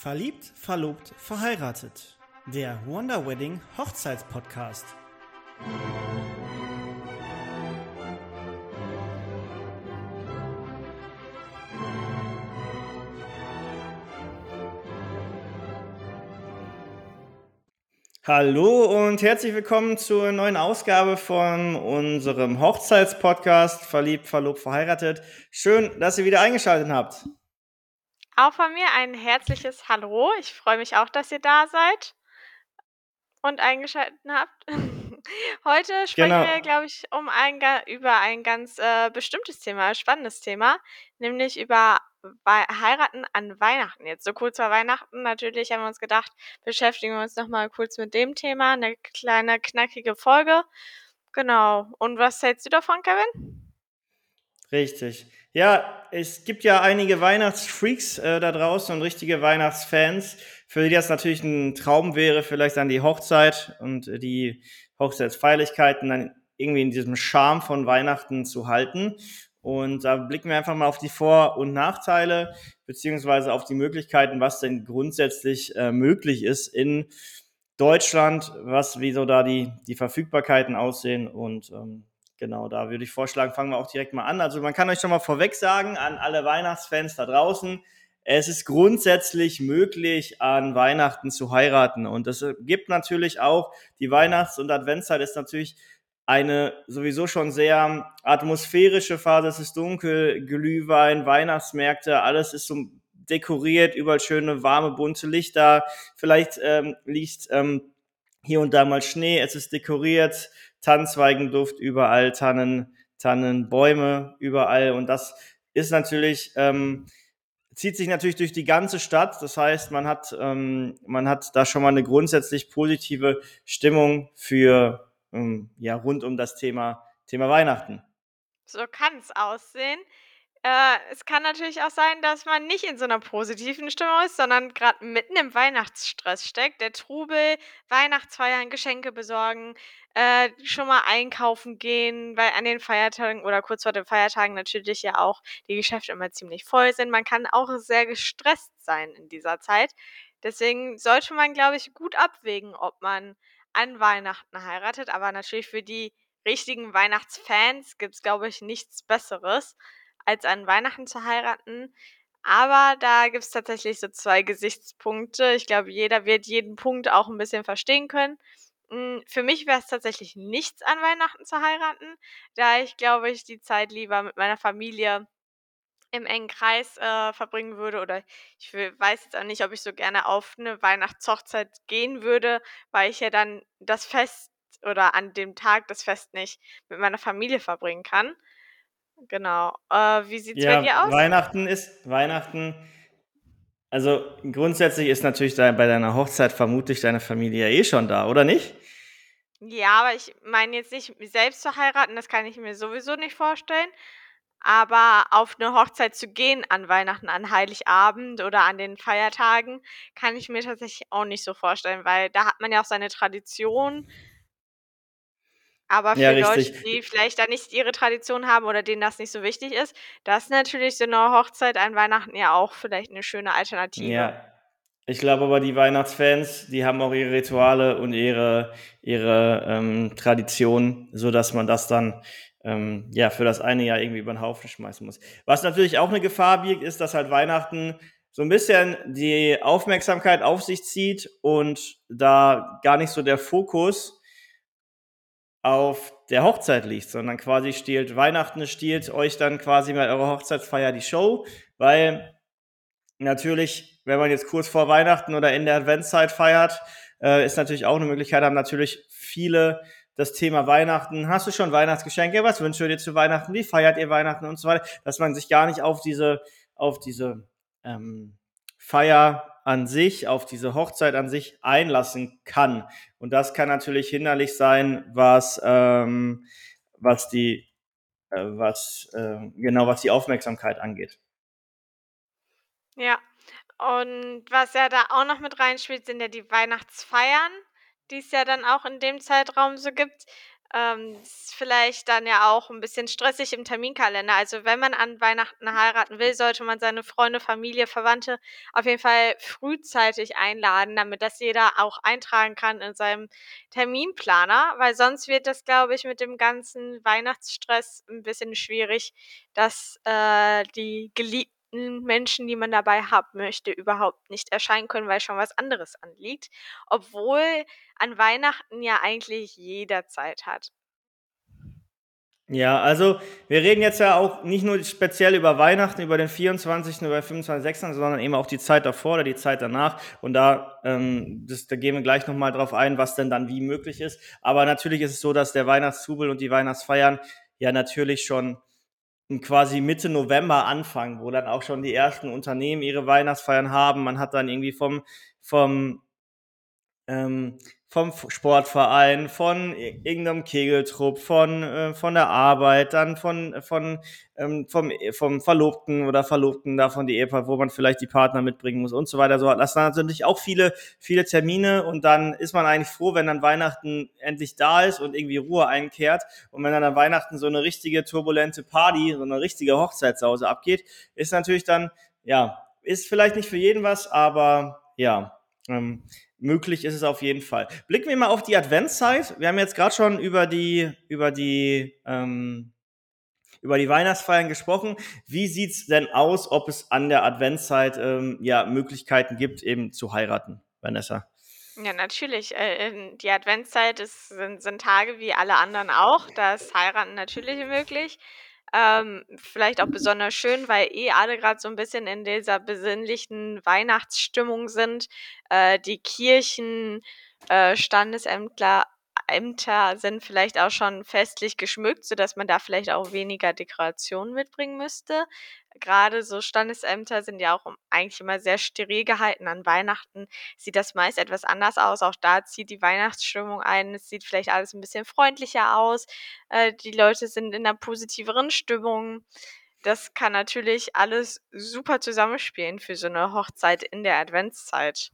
Verliebt, verlobt, verheiratet. Der Wonder Wedding Hochzeitspodcast. Hallo und herzlich willkommen zur neuen Ausgabe von unserem Hochzeitspodcast Verliebt, verlobt, verheiratet. Schön, dass ihr wieder eingeschaltet habt. Auch von mir ein herzliches Hallo. Ich freue mich auch, dass ihr da seid und eingeschaltet habt. Heute sprechen Genau. wir, glaube ich, um ein, über ein ganz äh, bestimmtes Thema, spannendes Thema, nämlich über Heiraten an Weihnachten. Jetzt so kurz vor Weihnachten natürlich haben wir uns gedacht, beschäftigen wir uns nochmal kurz mit dem Thema. Eine kleine, knackige Folge. Genau. Und was hältst du davon, Kevin? Richtig. Ja, es gibt ja einige Weihnachtsfreaks äh, da draußen und richtige Weihnachtsfans, für die das natürlich ein Traum wäre, vielleicht dann die Hochzeit und die Hochzeitsfeierlichkeiten dann irgendwie in diesem Charme von Weihnachten zu halten. Und da blicken wir einfach mal auf die Vor- und Nachteile, beziehungsweise auf die Möglichkeiten, was denn grundsätzlich äh, möglich ist in Deutschland, was, wie so da die, die Verfügbarkeiten aussehen und ähm, Genau, da würde ich vorschlagen, fangen wir auch direkt mal an. Also man kann euch schon mal vorweg sagen an alle Weihnachtsfans da draußen, es ist grundsätzlich möglich, an Weihnachten zu heiraten. Und das gibt natürlich auch, die Weihnachts- und Adventszeit ist natürlich eine sowieso schon sehr atmosphärische Phase. Es ist dunkel, Glühwein, Weihnachtsmärkte, alles ist so dekoriert, überall schöne, warme, bunte Lichter. Vielleicht ähm, liegt ähm, hier und da mal Schnee, es ist dekoriert, Tannenzweigenduft überall, Tannen, Tannenbäume überall. Und das ist natürlich, ähm, zieht sich natürlich durch die ganze Stadt. Das heißt, man hat, ähm, man hat da schon mal eine grundsätzlich positive Stimmung für, ähm, ja, rund um das Thema, Thema Weihnachten. So kann es aussehen. Äh, es kann natürlich auch sein, dass man nicht in so einer positiven Stimmung ist, sondern gerade mitten im Weihnachtsstress steckt. Der Trubel, Weihnachtsfeiern, Geschenke besorgen, äh, schon mal einkaufen gehen, weil an den Feiertagen oder kurz vor den Feiertagen natürlich ja auch die Geschäfte immer ziemlich voll sind. Man kann auch sehr gestresst sein in dieser Zeit. Deswegen sollte man, glaube ich, gut abwägen, ob man an Weihnachten heiratet. Aber natürlich für die richtigen Weihnachtsfans gibt es, glaube ich, nichts Besseres als an Weihnachten zu heiraten. Aber da gibt es tatsächlich so zwei Gesichtspunkte. Ich glaube, jeder wird jeden Punkt auch ein bisschen verstehen können. Hm, für mich wäre es tatsächlich nichts, an Weihnachten zu heiraten, da ich, glaube ich, die Zeit lieber mit meiner Familie im engen Kreis, äh, verbringen würde oder ich weiß jetzt auch nicht, ob ich so gerne auf eine Weihnachtshochzeit gehen würde, weil ich ja dann das Fest oder an dem Tag das Fest nicht mit meiner Familie verbringen kann. Genau. Äh, wie sieht's bei Ja, dir aus? Weihnachten ist, Weihnachten, also grundsätzlich ist natürlich da bei deiner Hochzeit vermutlich deine Familie ja eh schon da, oder nicht? Ja, aber ich meine jetzt nicht, mich selbst zu heiraten, das kann ich mir sowieso nicht vorstellen. Aber auf eine Hochzeit zu gehen an Weihnachten, an Heiligabend oder an den Feiertagen, kann ich mir tatsächlich auch nicht so vorstellen, weil da hat man ja auch seine Tradition. Aber Ja, für Leute, richtig. die vielleicht da nicht ihre Tradition haben oder denen das nicht so wichtig ist, da ist natürlich so 'ne Hochzeit an Weihnachten ja auch vielleicht 'ne schöne Alternative. Ja, ich glaube aber, die Weihnachtsfans, die haben auch ihre Rituale und ihre, ihre ähm, Traditionen, sodass man das dann ähm, ja für das eine Jahr irgendwie über den Haufen schmeißen muss. Was natürlich auch eine Gefahr birgt, ist, dass halt Weihnachten so ein bisschen die Aufmerksamkeit auf sich zieht und da gar nicht so der Fokus auf der Hochzeit liegt, sondern quasi stiehlt Weihnachten stiehlt euch dann quasi bei eurer Hochzeitsfeier die Show, weil natürlich, wenn man jetzt kurz vor Weihnachten oder in der Adventszeit feiert, äh, ist natürlich auch eine Möglichkeit, haben natürlich viele das Thema Weihnachten. Hast du schon Weihnachtsgeschenke? Was wünschst du dir zu Weihnachten? Wie feiert ihr Weihnachten und so weiter? Dass man sich gar nicht auf diese, auf diese ähm, Feier an sich, auf diese Hochzeit an sich einlassen kann. Und das kann natürlich hinderlich sein, was, ähm, was die, äh, was, äh, genau, was die Aufmerksamkeit angeht. Ja. Und was ja da auch noch mit reinspielt, sind ja die Weihnachtsfeiern, die es ja dann auch in dem Zeitraum so gibt. Ähm, ist vielleicht dann ja auch ein bisschen stressig im Terminkalender. Also, wenn man an Weihnachten heiraten will, sollte man seine Freunde, Familie, Verwandte auf jeden Fall frühzeitig einladen, damit das jeder auch eintragen kann in seinem Terminplaner, weil sonst wird das, glaube ich, mit dem ganzen Weihnachtsstress ein bisschen schwierig, dass, äh, die geliebten Menschen, die man dabei haben möchte, überhaupt nicht erscheinen können, weil schon was anderes anliegt, obwohl an Weihnachten ja eigentlich jeder Zeit hat. Ja, also wir reden jetzt ja auch nicht nur speziell über Weihnachten, über den 24. oder 25. sondern eben auch die Zeit davor oder die Zeit danach. Und da, ähm, das, da gehen wir gleich nochmal drauf ein, was denn dann wie möglich ist. Aber natürlich ist es so, dass der Weihnachtszubel und die Weihnachtsfeiern ja natürlich schon quasi Mitte November anfangen, wo dann auch schon die ersten Unternehmen ihre Weihnachtsfeiern haben. Man hat dann irgendwie vom, vom ähm, vom Sportverein, von irgendeinem Kegeltrupp, von, äh, von der Arbeit, dann von, von, ähm, vom, vom Verlobten oder Verlobten davon die Ehepaar, wo man vielleicht die Partner mitbringen muss und so weiter. So, das sind natürlich auch viele, viele Termine und dann ist man eigentlich froh, wenn dann Weihnachten endlich da ist und irgendwie Ruhe einkehrt. Und wenn dann an Weihnachten so eine richtige turbulente Party, so eine richtige Hochzeitshause abgeht, ist natürlich dann, ja, ist vielleicht nicht für jeden was, aber ja, ähm, möglich ist es auf jeden Fall. Blicken wir mal auf die Adventszeit. Wir haben jetzt gerade schon über die, über die, ähm, über die Weihnachtsfeiern gesprochen. Wie sieht's denn aus, ob es an der Adventszeit ähm, ja Möglichkeiten gibt, eben zu heiraten, Vanessa? Ja, natürlich. Äh, die Adventszeit ist, sind, sind Tage wie alle anderen auch. Da ist Heiraten natürlich möglich. Ähm, vielleicht auch besonders schön, weil eh alle gerade so ein bisschen in dieser besinnlichen Weihnachtsstimmung sind. Äh, die Kirchen, äh, Standesämtler Ämter sind vielleicht auch schon festlich geschmückt, sodass man da vielleicht auch weniger Dekorationen mitbringen müsste. Gerade so Standesämter sind ja auch eigentlich immer sehr steril gehalten. An Weihnachten sieht das meist etwas anders aus. Auch da zieht die Weihnachtsstimmung ein. Es sieht vielleicht alles ein bisschen freundlicher aus. Äh, die Leute sind in einer positiveren Stimmung. Das kann natürlich alles super zusammenspielen für so eine Hochzeit in der Adventszeit.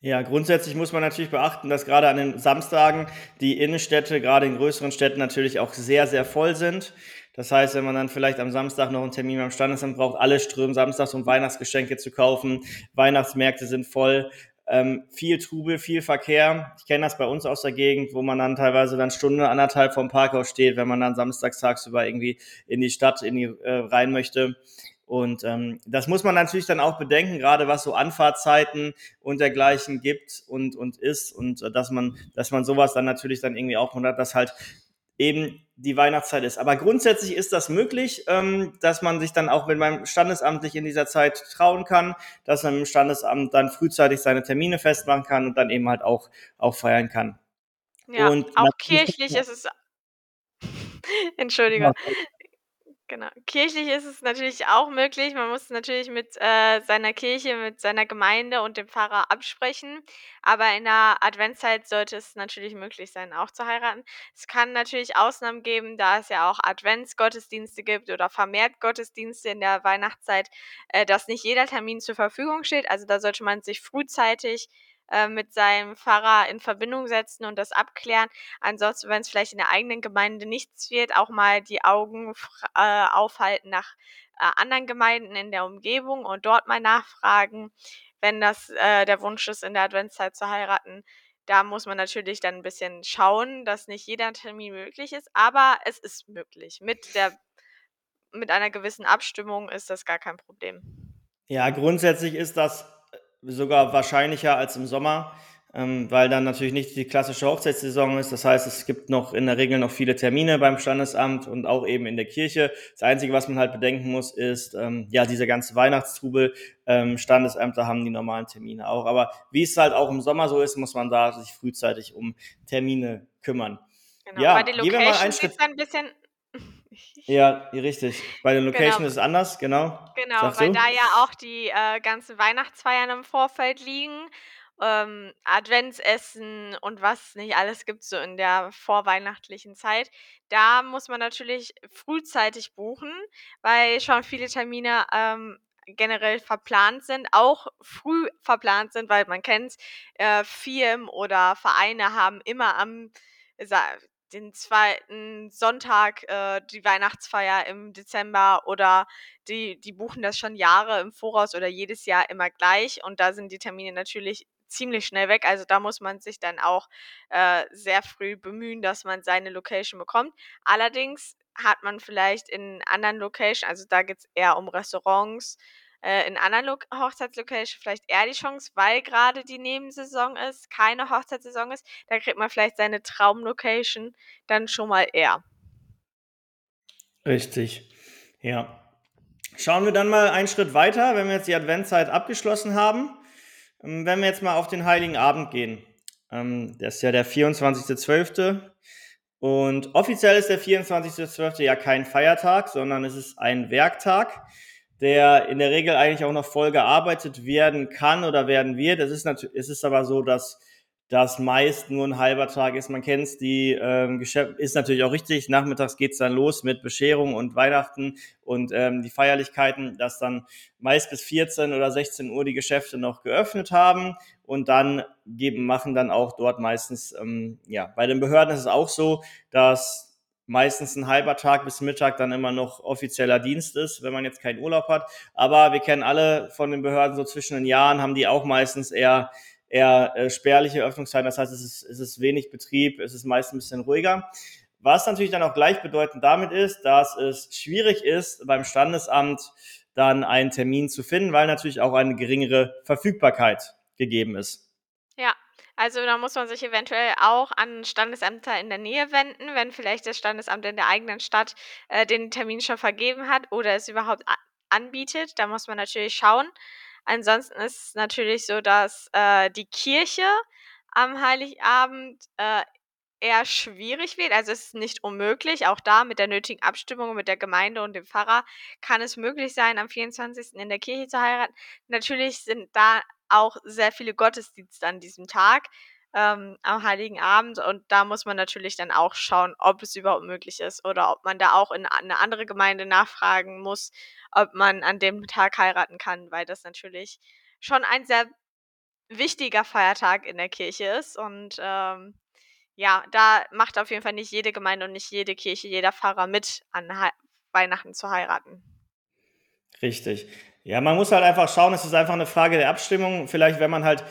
Ja, grundsätzlich muss man natürlich beachten, dass gerade an den Samstagen die Innenstädte, gerade in größeren Städten natürlich auch sehr, sehr voll sind. Das heißt, wenn man dann vielleicht am Samstag noch einen Termin beim Standesamt braucht, alle strömen samstags, um Weihnachtsgeschenke zu kaufen. Weihnachtsmärkte sind voll. Ähm, viel Trubel, viel Verkehr. Ich kenne das bei uns aus der Gegend, wo man dann teilweise dann Stunde, anderthalb vom Parkhaus steht, wenn man dann samstags tagsüber irgendwie in die Stadt in die, äh, rein möchte. Und ähm, das muss man natürlich dann auch bedenken, gerade was so Anfahrtzeiten und dergleichen gibt und, und ist und äh, dass man, dass man sowas dann natürlich dann irgendwie auch hat, dass halt eben die Weihnachtszeit ist. Aber grundsätzlich ist das möglich, ähm, dass man sich dann auch mit meinem Standesamt sich in dieser Zeit trauen kann, dass man im Standesamt dann frühzeitig seine Termine festmachen kann und dann eben halt auch, auch feiern kann. Ja, und auch kirchlich ist es. Entschuldige. Genau. Kirchlich ist es natürlich auch möglich. Man muss natürlich mit, äh, seiner Kirche, mit seiner Gemeinde und dem Pfarrer absprechen. Aber in der Adventszeit sollte es natürlich möglich sein, auch zu heiraten. Es kann natürlich Ausnahmen geben, da es ja auch Adventsgottesdienste gibt oder vermehrt Gottesdienste in der Weihnachtszeit, äh, dass nicht jeder Termin zur Verfügung steht. Also da sollte man sich frühzeitig äh, mit seinem Pfarrer in Verbindung setzen und das abklären. Ansonsten, wenn es vielleicht in der eigenen Gemeinde nichts wird, auch mal die Augen äh, aufhalten nach äh, anderen Gemeinden in der Umgebung und dort mal nachfragen, wenn das äh, der Wunsch ist, in der Adventszeit zu heiraten. Da muss man natürlich dann ein bisschen schauen, dass nicht jeder Termin möglich ist, aber es ist möglich. Mit der mit einer gewissen Abstimmung ist das gar kein Problem. Ja, grundsätzlich ist das sogar wahrscheinlicher als im Sommer, ähm, weil dann natürlich nicht die klassische Hochzeitssaison ist. Das heißt, es gibt noch in der Regel noch viele Termine beim Standesamt und auch eben in der Kirche. Das Einzige, was man halt bedenken muss, ist ähm, ja dieser ganze Weihnachtstrubel. Ähm, Standesämter haben die normalen Termine auch. Aber wie es halt auch im Sommer so ist, muss man da sich frühzeitig um Termine kümmern. Genau, ja, bei den Locations ist ein bisschen ja, richtig. Bei den Location genau. ist es anders, genau. Genau, Sagst weil du? da ja auch die äh, ganzen Weihnachtsfeiern im Vorfeld liegen, ähm, Adventsessen und was nicht alles gibt so in der vorweihnachtlichen Zeit. Da muss man natürlich frühzeitig buchen, weil schon viele Termine ähm, generell verplant sind, auch früh verplant sind, weil man kennt, äh, Firmen oder Vereine haben immer am den zweiten Sonntag äh, die Weihnachtsfeier im Dezember oder die, die buchen das schon Jahre im Voraus oder jedes Jahr immer gleich und da sind die Termine natürlich ziemlich schnell weg. Also da muss man sich dann auch äh, sehr früh bemühen, dass man seine Location bekommt. Allerdings hat man vielleicht in anderen Locations, also da geht es eher um Restaurants, äh, in anderen Lo Hochzeitslocations vielleicht eher die Chance, weil gerade die Nebensaison ist, keine Hochzeitssaison ist, da kriegt man vielleicht seine Traumlocation dann schon mal eher. Richtig, ja. Schauen wir dann mal einen Schritt weiter, wenn wir jetzt die Adventzeit abgeschlossen haben. Ähm, wenn wir jetzt mal auf den Heiligen Abend gehen. Ähm, das ist ja der 24.12. Und offiziell ist der 24.12. ja kein Feiertag, sondern es ist ein Werktag der in der Regel eigentlich auch noch voll gearbeitet werden kann oder werden wird. Es ist, natürlich, es ist aber so, dass das meist nur ein halber Tag ist. Man kennt es, die ähm, Geschäft ist natürlich auch richtig. Nachmittags geht's dann los mit Bescherung und Weihnachten und ähm, die Feierlichkeiten, dass dann meist bis 14 oder 16 Uhr die Geschäfte noch geöffnet haben und dann geben, machen dann auch dort meistens, ähm, ja, bei den Behörden ist es auch so, dass meistens ein halber Tag bis Mittag dann immer noch offizieller Dienst ist, wenn man jetzt keinen Urlaub hat. Aber wir kennen alle von den Behörden so zwischen den Jahren, haben die auch meistens eher eher äh, spärliche Öffnungszeiten. Das heißt, es ist, es ist wenig Betrieb, es ist meist ein bisschen ruhiger. Was natürlich dann auch gleichbedeutend damit ist, dass es schwierig ist, beim Standesamt dann einen Termin zu finden, weil natürlich auch eine geringere Verfügbarkeit gegeben ist. Also da muss man sich eventuell auch an Standesämter in der Nähe wenden, wenn vielleicht das Standesamt in der eigenen Stadt äh, den Termin schon vergeben hat oder es überhaupt anbietet. Da muss man natürlich schauen. Ansonsten ist es natürlich so, dass äh, die Kirche am Heiligabend äh, eher schwierig wird. Also es ist nicht unmöglich. Auch da mit der nötigen Abstimmung mit der Gemeinde und dem Pfarrer kann es möglich sein, am 24. in der Kirche zu heiraten. Natürlich sind da auch sehr viele Gottesdienste an diesem Tag, ähm, am Heiligen Abend. Und da muss man natürlich dann auch schauen, ob es überhaupt möglich ist oder ob man da auch in eine andere Gemeinde nachfragen muss, ob man an dem Tag heiraten kann, weil das natürlich schon ein sehr wichtiger Feiertag in der Kirche ist. Und ähm, ja, da macht auf jeden Fall nicht jede Gemeinde und nicht jede Kirche, jeder Pfarrer mit, an He Weihnachten zu heiraten. Richtig. Ja, man muss halt einfach schauen, es ist einfach eine Frage der Abstimmung. Vielleicht, wenn man halt,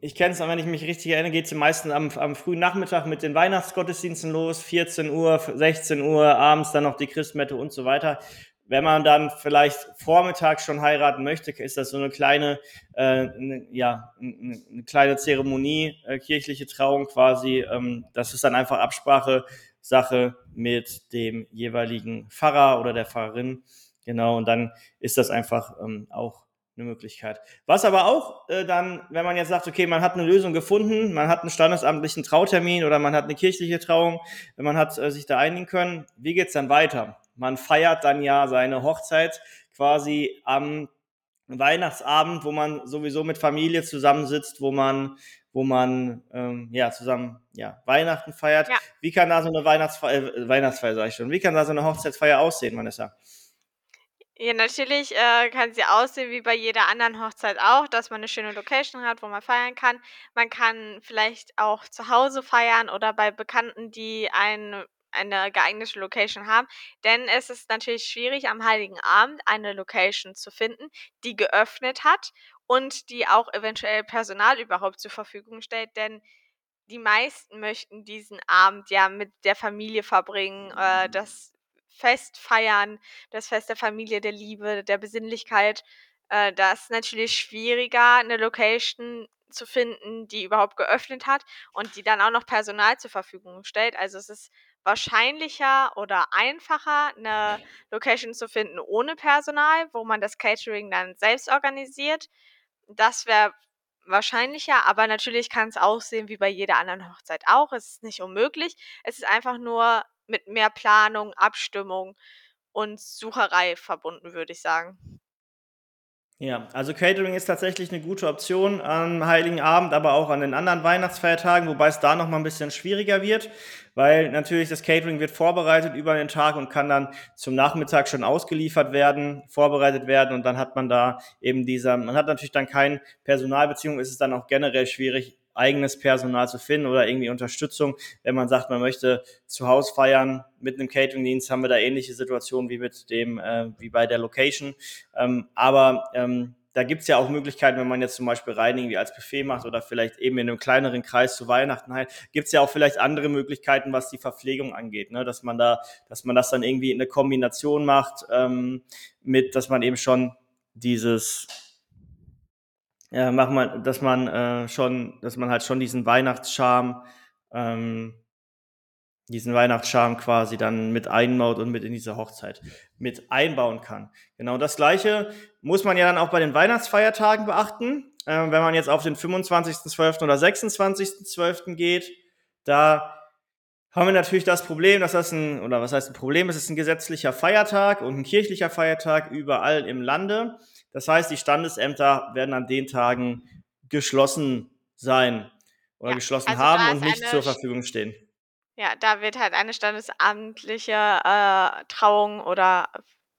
ich kenne es, wenn ich mich richtig erinnere, geht es meisten am, am frühen Nachmittag mit den Weihnachtsgottesdiensten los, 14 Uhr, 16 Uhr, abends dann noch die Christmette und so weiter. Wenn man dann vielleicht vormittags schon heiraten möchte, ist das so eine kleine, äh, eine, ja, eine kleine Zeremonie, äh, kirchliche Trauung quasi. Ähm, das ist dann einfach Absprache, Sache mit dem jeweiligen Pfarrer oder der Pfarrerin. Genau, und dann ist das einfach ähm, auch eine Möglichkeit. Was aber auch äh, dann, wenn man jetzt sagt, okay, man hat eine Lösung gefunden, man hat einen standesamtlichen Trautermin oder man hat eine kirchliche Trauung, wenn man hat äh, sich da einigen können, wie geht's dann weiter? Man feiert dann ja seine Hochzeit quasi am Weihnachtsabend, wo man sowieso mit Familie zusammensitzt, wo man, wo man ähm, ja zusammen ja Weihnachten feiert. Ja. Wie kann da so eine Weihnachtsfeier, äh, Weihnachtsfeier sage ich schon, wie kann da so eine Hochzeitsfeier aussehen, Vanessa? Ja, natürlich äh, kann sie aussehen wie bei jeder anderen Hochzeit auch, dass man eine schöne Location hat, wo man feiern kann. Man kann vielleicht auch zu Hause feiern oder bei Bekannten, die ein eine geeignete Location haben, denn es ist natürlich schwierig, am Heiligen Abend eine Location zu finden, die geöffnet hat und die auch eventuell Personal überhaupt zur Verfügung stellt, denn die meisten möchten diesen Abend ja mit der Familie verbringen, äh, das Fest feiern, das Fest der Familie, der Liebe, der Besinnlichkeit. Äh, da ist natürlich schwieriger, eine Location zu finden, die überhaupt geöffnet hat und die dann auch noch Personal zur Verfügung stellt. Also es ist wahrscheinlicher oder einfacher, eine Location zu finden ohne Personal, wo man das Catering dann selbst organisiert. Das wäre wahrscheinlicher, aber natürlich kann es aussehen wie bei jeder anderen Hochzeit auch. Es ist nicht unmöglich. Es ist einfach nur mit mehr Planung, Abstimmung und Sucherei verbunden, würde ich sagen. Ja, also Catering ist tatsächlich eine gute Option am Heiligen Abend, aber auch an den anderen Weihnachtsfeiertagen, wobei es da noch mal ein bisschen schwieriger wird, weil natürlich das Catering wird vorbereitet über den Tag und kann dann zum Nachmittag schon ausgeliefert werden, vorbereitet werden und dann hat man da eben dieser, man hat natürlich dann kein Personal, beziehungsweise ist es dann auch generell schwierig, eigenes Personal zu finden oder irgendwie Unterstützung. Wenn man sagt, man möchte zu Hause feiern mit einem Catering-Dienst, haben wir da ähnliche Situationen wie mit dem, äh, wie bei der Location. Ähm, aber ähm, da gibt's ja auch Möglichkeiten, wenn man jetzt zum Beispiel rein irgendwie als Buffet macht oder vielleicht eben in einem kleineren Kreis zu Weihnachten halt, gibt's ja auch vielleicht andere Möglichkeiten, was die Verpflegung angeht, ne? dass man da, dass man das dann irgendwie in eine Kombination macht ähm, mit, dass man eben schon dieses ja, mach mal, dass man äh, schon, dass man halt schon diesen Weihnachtscharme ähm, diesen Weihnachtscharme quasi dann mit einbaut und mit in diese Hochzeit mit einbauen kann. Genau das Gleiche muss man ja dann auch bei den Weihnachtsfeiertagen beachten. Äh, wenn man jetzt auf den 25.12. oder 26.12. geht, da haben wir natürlich das Problem, dass das ein, oder was heißt ein Problem, es ist ein gesetzlicher Feiertag und ein kirchlicher Feiertag überall im Lande. Das heißt, die Standesämter werden an den Tagen geschlossen sein oder ja, geschlossen also haben und nicht zur Verfügung stehen. Ja, da wird halt eine standesamtliche äh, Trauung oder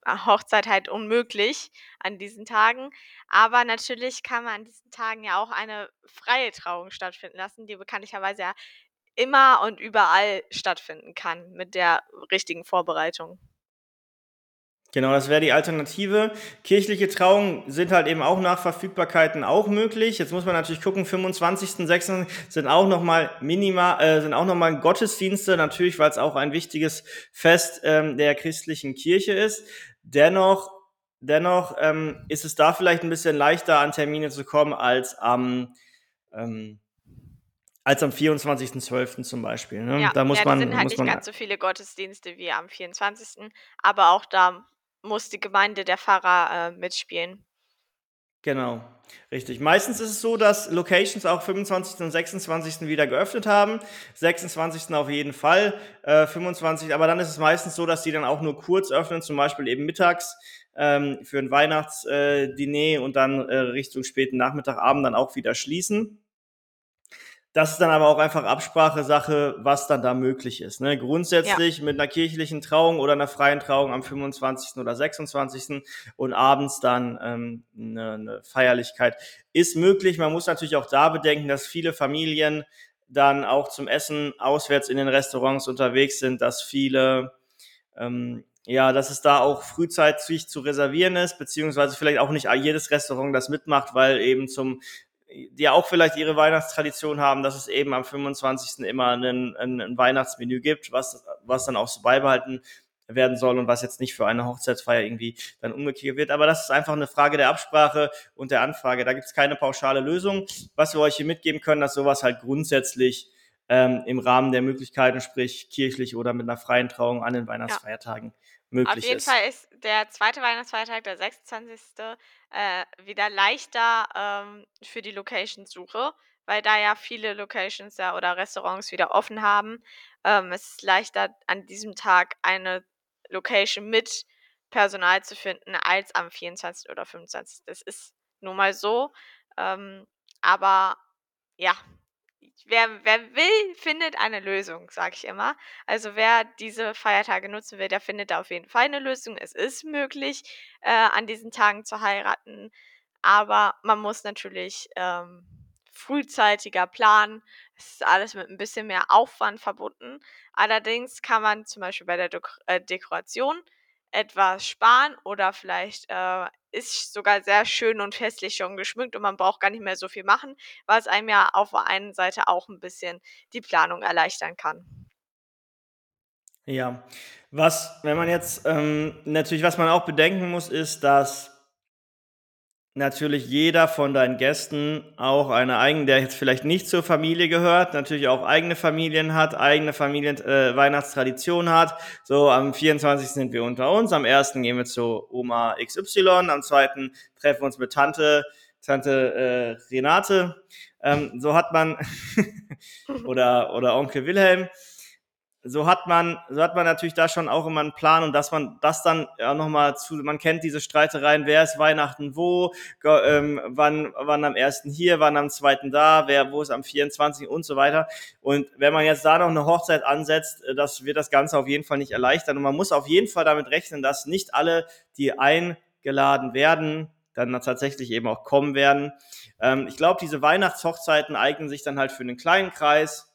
äh, Hochzeit halt unmöglich an diesen Tagen. Aber natürlich kann man an diesen Tagen ja auch eine freie Trauung stattfinden lassen, die bekanntlicherweise ja immer und überall stattfinden kann mit der richtigen Vorbereitung. Genau, das wäre die Alternative. Kirchliche Trauungen sind halt eben auch nach Verfügbarkeiten auch möglich. Jetzt muss man natürlich gucken, 25. 26. sind auch nochmal minimal, äh, sind auch nochmal Gottesdienste, natürlich, weil es auch ein wichtiges Fest ähm, der christlichen Kirche ist. Dennoch, dennoch ähm, ist es da vielleicht ein bisschen leichter an Termine zu kommen als am ähm, als am 24.12. zum Beispiel. Ne? Ja, da muss ja, man, sind halt nicht ganz so viele Gottesdienste wie am 24. Aber auch da muss die Gemeinde, der Pfarrer äh, mitspielen. Genau, richtig. Meistens ist es so, dass Locations auch 25. und 26. wieder geöffnet haben. 26. auf jeden Fall, äh, 25. Aber dann ist es meistens so, dass die dann auch nur kurz öffnen, zum Beispiel eben mittags ähm, für ein Weihnachtsdiner äh, und dann äh, Richtung späten Nachmittag, Abend dann auch wieder schließen. Das ist dann aber auch einfach Absprachesache, was dann da möglich ist. Ne? Grundsätzlich ja. mit einer kirchlichen Trauung oder einer freien Trauung am 25. oder 26. und abends dann ähm, eine, eine Feierlichkeit ist möglich. Man muss natürlich auch da bedenken, dass viele Familien dann auch zum Essen auswärts in den Restaurants unterwegs sind, dass viele ähm, ja, dass es da auch frühzeitig zu reservieren ist, beziehungsweise vielleicht auch nicht jedes Restaurant das mitmacht, weil eben zum die auch vielleicht ihre Weihnachtstradition haben, dass es eben am 25. immer ein, ein, ein Weihnachtsmenü gibt, was, was dann auch so beibehalten werden soll und was jetzt nicht für eine Hochzeitsfeier irgendwie dann umgekehrt wird. Aber das ist einfach eine Frage der Absprache und der Anfrage. Da gibt es keine pauschale Lösung. Was wir euch hier mitgeben können, dass sowas halt grundsätzlich ähm, im Rahmen der Möglichkeiten, sprich kirchlich oder mit einer freien Trauung an den Weihnachtsfeiertagen ja möglich Auf jeden ist. Fall ist der zweite Weihnachtsfeiertag, der 26. Äh, wieder leichter ähm, für die Location-Suche, weil da ja viele Locations ja oder Restaurants wieder offen haben. Ähm, es ist leichter an diesem Tag eine Location mit Personal zu finden als am 24. oder 25. Das ist nun mal so. Ähm, aber ja, wer, wer will, findet eine Lösung, sage ich immer. Also wer diese Feiertage nutzen will, der findet da auf jeden Fall eine Lösung. Es ist möglich, äh, an diesen Tagen zu heiraten, aber man muss natürlich ähm, frühzeitiger planen. Es ist alles mit ein bisschen mehr Aufwand verbunden. Allerdings kann man zum Beispiel bei der Dek äh, Dekoration etwas sparen oder vielleicht äh, ist sogar sehr schön und festlich schon geschmückt und man braucht gar nicht mehr so viel machen, was einem ja auf der einen Seite auch ein bisschen die Planung erleichtern kann. Ja, was, wenn man jetzt ähm, natürlich, was man auch bedenken muss, ist, dass natürlich jeder von deinen Gästen auch eine eigene, der jetzt vielleicht nicht zur Familie gehört, natürlich auch eigene Familien hat, eigene Familien äh, Weihnachtstradition hat. So am 24. sind wir unter uns, am 1. gehen wir zu Oma XY, am 2. treffen wir uns mit Tante Tante äh, Renate. Ähm, so hat man oder oder Onkel Wilhelm so hat man, so hat man natürlich da schon auch immer einen Plan und dass man das dann ja nochmal zu, man kennt diese Streitereien, wer ist Weihnachten wo, ähm, wann, wann am ersten hier, wann am zweiten da, wer, wo ist am 24. und so weiter. Und wenn man jetzt da noch eine Hochzeit ansetzt, äh, das wird das Ganze auf jeden Fall nicht erleichtern und man muss auf jeden Fall damit rechnen, dass nicht alle, die eingeladen werden, dann tatsächlich eben auch kommen werden. Ähm, ich glaube, diese Weihnachtshochzeiten eignen sich dann halt für einen kleinen Kreis,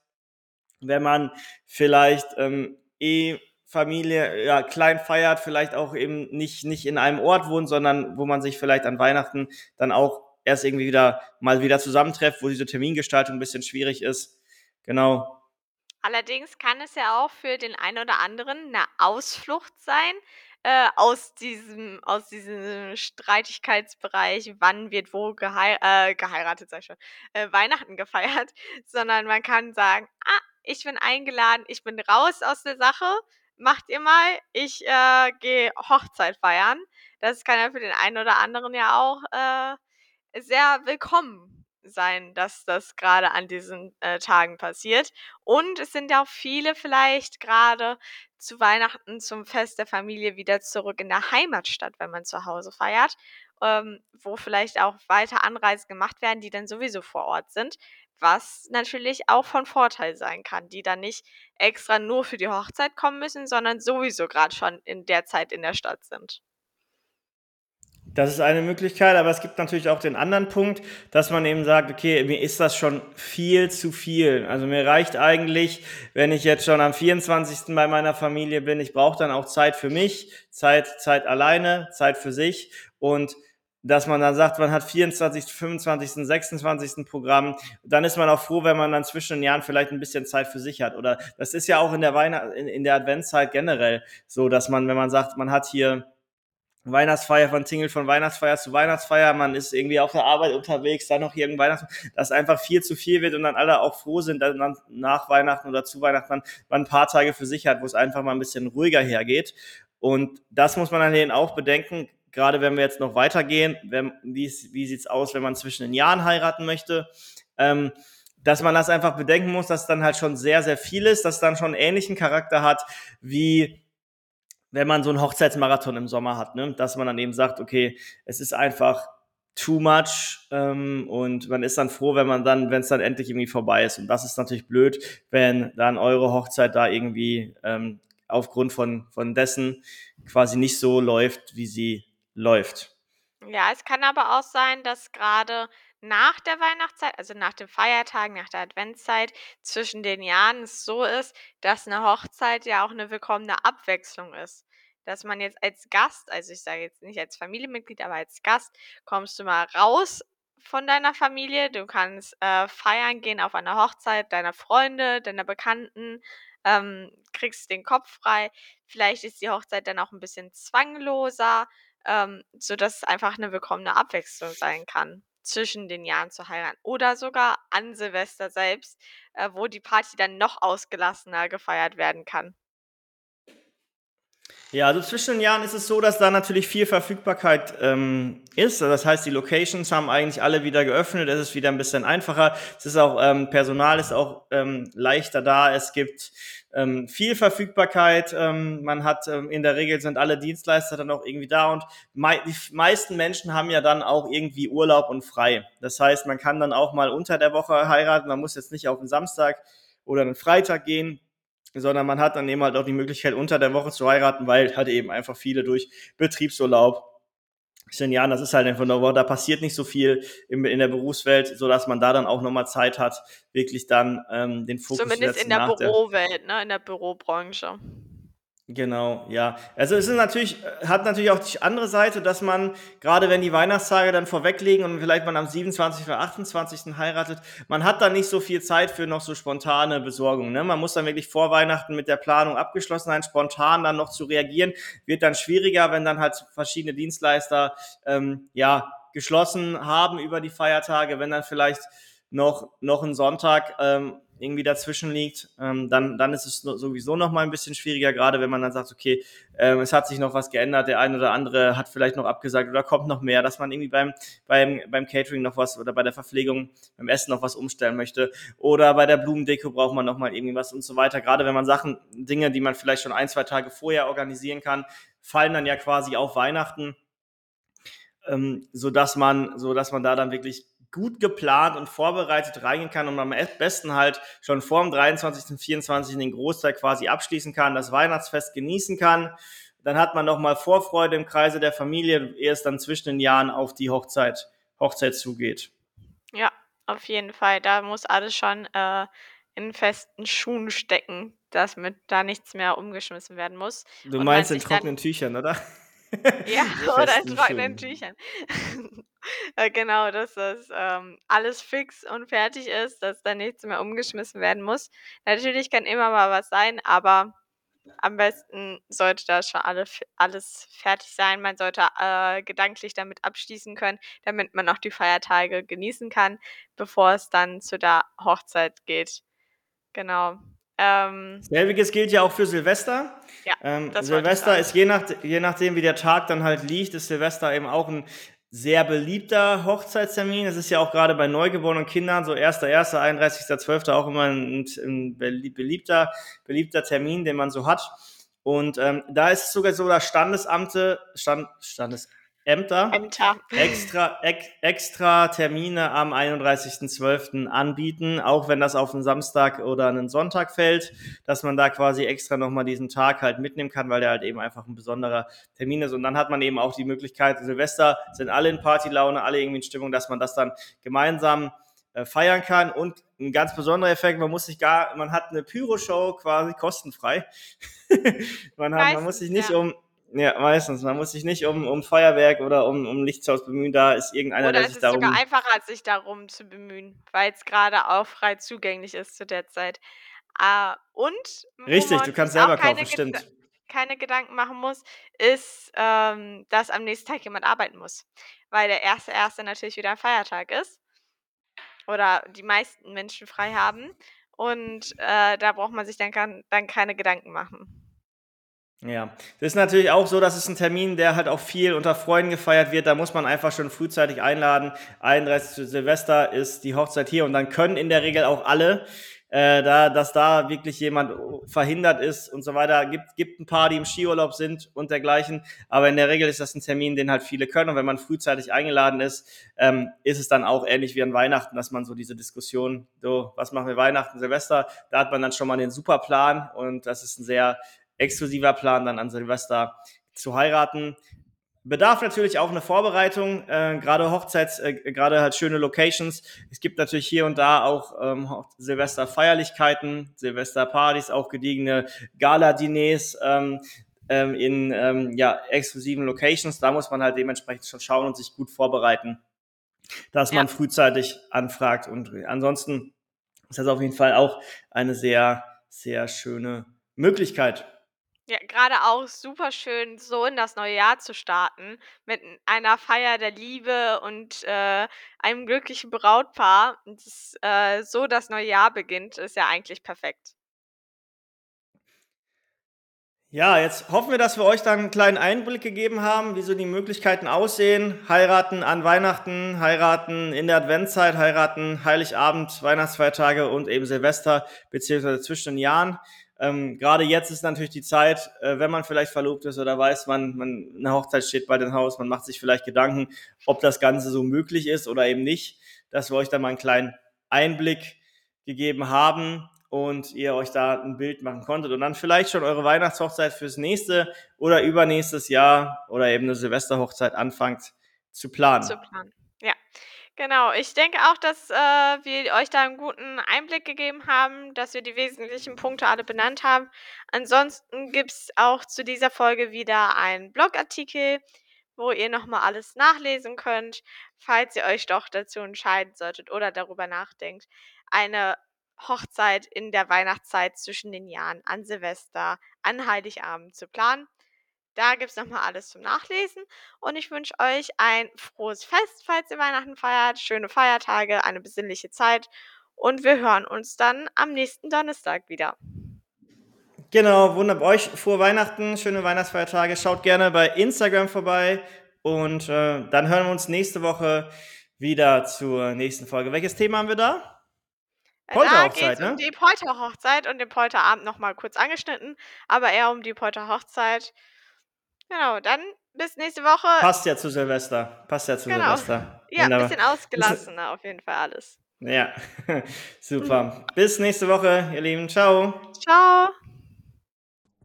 wenn man vielleicht ähm, eh Familie ja, klein feiert, vielleicht auch eben nicht, nicht in einem Ort wohnt, sondern wo man sich vielleicht an Weihnachten dann auch erst irgendwie wieder mal wieder zusammentrefft, wo diese Termingestaltung ein bisschen schwierig ist. Genau. Allerdings kann es ja auch für den einen oder anderen eine Ausflucht sein, äh, aus diesem aus diesem Streitigkeitsbereich, wann wird wo gehei äh, geheiratet, sage ich schon, äh, Weihnachten gefeiert, sondern man kann sagen: „Ah, ich bin eingeladen, ich bin raus aus der Sache, macht ihr mal, ich, äh, gehe Hochzeit feiern.“ Das kann ja für den einen oder anderen ja auch, äh, sehr willkommen sein, dass das gerade an diesen, äh, Tagen passiert. Und es sind ja auch viele vielleicht gerade zu Weihnachten, zum Fest der Familie wieder zurück in der Heimatstadt, wenn man zu Hause feiert, ähm, wo vielleicht auch weiter Anreisen gemacht werden, die dann sowieso vor Ort sind, was natürlich auch von Vorteil sein kann, die dann nicht extra nur für die Hochzeit kommen müssen, sondern sowieso gerade schon in der Zeit in der Stadt sind. Das ist eine Möglichkeit, aber es gibt natürlich auch den anderen Punkt, dass man eben sagt, okay, mir ist das schon viel zu viel. Also mir reicht eigentlich, wenn ich jetzt schon am 24. bei meiner Familie bin, ich brauche dann auch Zeit für mich, Zeit, Zeit alleine, Zeit für sich und dass man dann sagt, man hat 24., 25., 26. Programm, dann ist man auch froh, wenn man dann zwischen den Jahren vielleicht ein bisschen Zeit für sich hat. Oder das ist ja auch in der Weihnacht, in, in der Adventszeit generell so, dass man, wenn man sagt, man hat hier Weihnachtsfeier von Tingle von Weihnachtsfeier zu Weihnachtsfeier, man ist irgendwie auf der Arbeit unterwegs, dann noch irgendein Weihnachts, dass einfach viel zu viel wird und dann alle auch froh sind, dass man nach Weihnachten oder zu Weihnachten man ein paar Tage für sich hat, wo es einfach mal ein bisschen ruhiger hergeht. Und das muss man dann eben auch bedenken, gerade wenn wir jetzt noch weitergehen, wenn, wie, wie sieht's aus, wenn man zwischen den Jahren heiraten möchte, ähm, dass man das einfach bedenken muss, dass dann halt schon sehr, sehr viel ist, dass dann schon ähnlichen Charakter hat wie wenn man so einen Hochzeitsmarathon im Sommer hat, ne? dass man dann eben sagt, okay, es ist einfach too much ähm, und man ist dann froh, wenn man dann, wenn es dann endlich irgendwie vorbei ist. Und das ist natürlich blöd, wenn dann eure Hochzeit da irgendwie ähm, aufgrund von, von dessen quasi nicht so läuft, wie sie läuft. Ja, es kann aber auch sein, dass gerade nach der Weihnachtszeit, also nach den Feiertagen, nach der Adventszeit, zwischen den Jahren es so ist, dass eine Hochzeit ja auch eine willkommene Abwechslung ist. Dass man jetzt als Gast, also ich sage jetzt nicht als Familienmitglied, aber als Gast, kommst du mal raus von deiner Familie. Du kannst äh, feiern gehen auf einer Hochzeit deiner Freunde, deiner Bekannten, ähm, kriegst den Kopf frei. Vielleicht ist die Hochzeit dann auch ein bisschen zwangloser ähm, sodass es einfach eine willkommene Abwechslung sein kann, zwischen den Jahren zu heiraten. Oder sogar an Silvester selbst, äh, wo die Party dann noch ausgelassener gefeiert werden kann. Ja, also zwischen den Jahren ist es so, dass da natürlich viel Verfügbarkeit ähm, ist. Das heißt, die Locations haben eigentlich alle wieder geöffnet. Es ist wieder ein bisschen einfacher. Es ist auch ähm, Personal ist auch ähm, leichter da. Es gibt ähm, viel Verfügbarkeit. Ähm, man hat ähm, in der Regel sind alle Dienstleister dann auch irgendwie da und mei die meisten Menschen haben ja dann auch irgendwie Urlaub und frei. Das heißt, man kann dann auch mal unter der Woche heiraten. Man muss jetzt nicht auf den Samstag oder einen Freitag gehen sondern man hat dann eben halt auch die Möglichkeit, unter der Woche zu heiraten, weil halt eben einfach viele durch Betriebsurlaub sind. Ja, das ist halt einfach nur, da passiert nicht so viel in, in der Berufswelt, so dass man da dann auch nochmal Zeit hat, wirklich dann ähm, den Fokus Zumindest in der Bürowelt, ne, in der Bürobranche. Genau, ja. Also es ist natürlich, hat natürlich auch die andere Seite, dass man, gerade wenn die Weihnachtstage dann vorweglegen und vielleicht man am 27. oder 28. heiratet, man hat dann nicht so viel Zeit für noch so spontane Besorgungen. Ne? Man muss dann wirklich vor Weihnachten mit der Planung abgeschlossen sein, spontan dann noch zu reagieren, wird dann schwieriger, wenn dann halt verschiedene Dienstleister ähm, ja geschlossen haben über die Feiertage, wenn dann vielleicht noch, noch ein Sonntag ähm, irgendwie dazwischen liegt, ähm, dann, dann ist es sowieso noch mal ein bisschen schwieriger, gerade wenn man dann sagt, okay, ähm, es hat sich noch was geändert, der eine oder andere hat vielleicht noch abgesagt oder kommt noch mehr, dass man irgendwie beim, beim, beim Catering noch was oder bei der Verpflegung, beim Essen noch was umstellen möchte oder bei der Blumendeko braucht man noch mal irgendwie was und so weiter. Gerade wenn man Sachen, Dinge, die man vielleicht schon ein, zwei Tage vorher organisieren kann, fallen dann ja quasi auf Weihnachten, ähm, so dass man, so dass man da dann wirklich gut geplant und vorbereitet reingehen kann und am besten halt schon vor dem 23. 24. den Großteil quasi abschließen kann, das Weihnachtsfest genießen kann Dann hat man nochmal Vorfreude im Kreise der Familie, ehe es dann zwischen den Jahren auf die Hochzeit, Hochzeit zugeht. Ja, auf jeden Fall. Da muss alles schon äh, in festen Schuhen stecken, dass mit da nichts mehr umgeschmissen werden muss. Du meinst in trockenen Tüchern, oder? Ja, oder in trockenen Tüchern. äh, genau, dass das ähm, alles fix und fertig ist, dass da nichts mehr umgeschmissen werden muss. Natürlich kann immer mal was sein, aber am besten sollte da schon alle, alles fertig sein. Man sollte äh, gedanklich damit abschließen können, damit man auch die Feiertage genießen kann, bevor es dann zu der Hochzeit geht. Genau. Ähm, Selbiges gilt ja auch für Silvester. Ja, ähm, Silvester ist je, nach, je nachdem, wie der Tag dann halt liegt, ist Silvester eben auch ein sehr beliebter Hochzeitstermin. Es ist ja auch gerade bei neugeborenen Kindern so 1.1., 31.12. auch immer ein, ein, beliebter, beliebter Termin, den man so hat. Und ähm, da ist es sogar so, dass Standesamte, Stand, Standes, Ämter, Ämter. Extra, ex, extra Termine am 31.12. anbieten, auch wenn das auf einen Samstag oder einen Sonntag fällt, dass man da quasi extra nochmal diesen Tag halt mitnehmen kann, weil der halt eben einfach ein besonderer Termin ist. Und dann hat man eben auch die Möglichkeit, Silvester sind alle in Partylaune, alle irgendwie in Stimmung, dass man das dann gemeinsam äh, feiern kann und ein ganz besonderer Effekt, man muss sich gar, man hat eine Pyro-Show quasi kostenfrei. man, hat, man muss sich nicht ja. um ja, meistens. Man muss sich nicht um, um Feuerwerk oder um, um Lichthaus bemühen. Da ist irgendeiner, oder der sich darum... Oder es ist sogar einfacher, sich darum zu bemühen, weil es gerade auch frei zugänglich ist zu der Zeit. Uh, und... Richtig, du kannst selber kaufen, stimmt. keine Gedanken machen muss, ist, ähm, dass am nächsten Tag jemand arbeiten muss. Weil der erste erste natürlich wieder ein Feiertag ist. Oder die meisten Menschen frei haben. Und äh, da braucht man sich dann, dann keine Gedanken machen. Ja, das ist natürlich auch so, dass es ein Termin, der halt auch viel unter Freunden gefeiert wird. Da muss man einfach schon frühzeitig einladen. 31. Silvester ist die Hochzeit hier und dann können in der Regel auch alle, äh, da, dass da wirklich jemand verhindert ist und so weiter. Gibt, gibt ein paar, die im Skiurlaub sind und dergleichen. Aber in der Regel ist das ein Termin, den halt viele können. Und wenn man frühzeitig eingeladen ist, ähm, ist es dann auch ähnlich wie an Weihnachten, dass man so diese Diskussion, so, was machen wir Weihnachten, Silvester, da hat man dann schon mal den Superplan und das ist ein sehr exklusiver Plan, dann an Silvester zu heiraten. Bedarf natürlich auch eine Vorbereitung, äh, gerade Hochzeits, äh, gerade halt schöne Locations. Es gibt natürlich hier und da auch ähm, Silvester-Feierlichkeiten, Silvester-Partys, auch gediegene Gala-Diners ähm, ähm, in ähm, ja, exklusiven Locations. Da muss man halt dementsprechend schon schauen und sich gut vorbereiten, dass ja. man frühzeitig anfragt. Und ansonsten ist das auf jeden Fall auch eine sehr, sehr schöne Möglichkeit. Ja, gerade auch super schön, so in das neue Jahr zu starten mit einer Feier der Liebe und, äh, einem glücklichen Brautpaar. Und das, äh, so das neue Jahr beginnt, ist ja eigentlich perfekt. Ja, jetzt hoffen wir, dass wir euch dann einen kleinen Einblick gegeben haben, wie so die Möglichkeiten aussehen. Heiraten an Weihnachten, heiraten in der Adventszeit, heiraten Heiligabend, Weihnachtsfeiertage und eben Silvester beziehungsweise zwischen den Jahren. Ähm, Gerade jetzt ist natürlich die Zeit, äh, wenn man vielleicht verlobt ist oder weiß, man, man eine Hochzeit steht bei dem Haus, man macht sich vielleicht Gedanken, ob das Ganze so möglich ist oder eben nicht, dass wir euch da mal einen kleinen Einblick gegeben haben und ihr euch da ein Bild machen konntet und dann vielleicht schon eure Weihnachtshochzeit fürs nächste oder übernächstes Jahr oder eben eine Silvesterhochzeit anfangt zu planen. Zu planen. Genau, ich denke auch, dass, äh, wir euch da einen guten Einblick gegeben haben, dass wir die wesentlichen Punkte alle benannt haben. Ansonsten gibt es auch zu dieser Folge wieder einen Blogartikel, wo ihr nochmal alles nachlesen könnt, falls ihr euch doch dazu entscheiden solltet oder darüber nachdenkt, eine Hochzeit in der Weihnachtszeit zwischen den Jahren an Silvester, an Heiligabend zu planen. Da gibt es nochmal alles zum Nachlesen. Und ich wünsche euch ein frohes Fest, falls ihr Weihnachten feiert, schöne Feiertage, eine besinnliche Zeit. Und wir hören uns dann am nächsten Donnerstag wieder. Genau, wunderbar. Euch frohe Weihnachten, schöne Weihnachtsfeiertage. Schaut gerne bei Instagram vorbei. Und äh, dann hören wir uns nächste Woche wieder zur nächsten Folge. Welches Thema haben wir da? Polterhochzeit, da ne? um die Polterhochzeit und den Polterabend nochmal kurz angeschnitten, aber eher um die Polterhochzeit. Genau, dann bis nächste Woche. Passt ja zu Silvester. Passt ja zu genau. Silvester. Ja, ein bisschen ausgelassener auf jeden Fall alles. Ja, super. bis nächste Woche, ihr Lieben. Ciao. Ciao.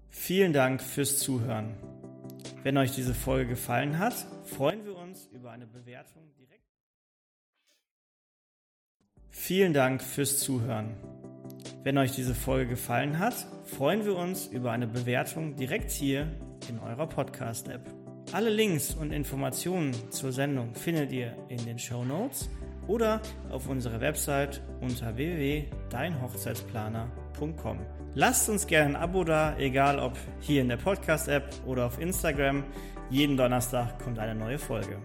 Vielen Dank fürs Zuhören. Wenn euch diese Folge gefallen hat, freuen wir uns über eine Bewertung direkt. Vielen Dank fürs Zuhören. Wenn euch diese Folge gefallen hat, freuen wir uns über eine Bewertung direkt hier in eurer Podcast-App. Alle Links und Informationen zur Sendung findet ihr in den Show Notes oder auf unserer Website unter www.deinhochzeitsplaner.com. Lasst uns gerne ein Abo da, egal ob hier in der Podcast-App oder auf Instagram. Jeden Donnerstag kommt eine neue Folge.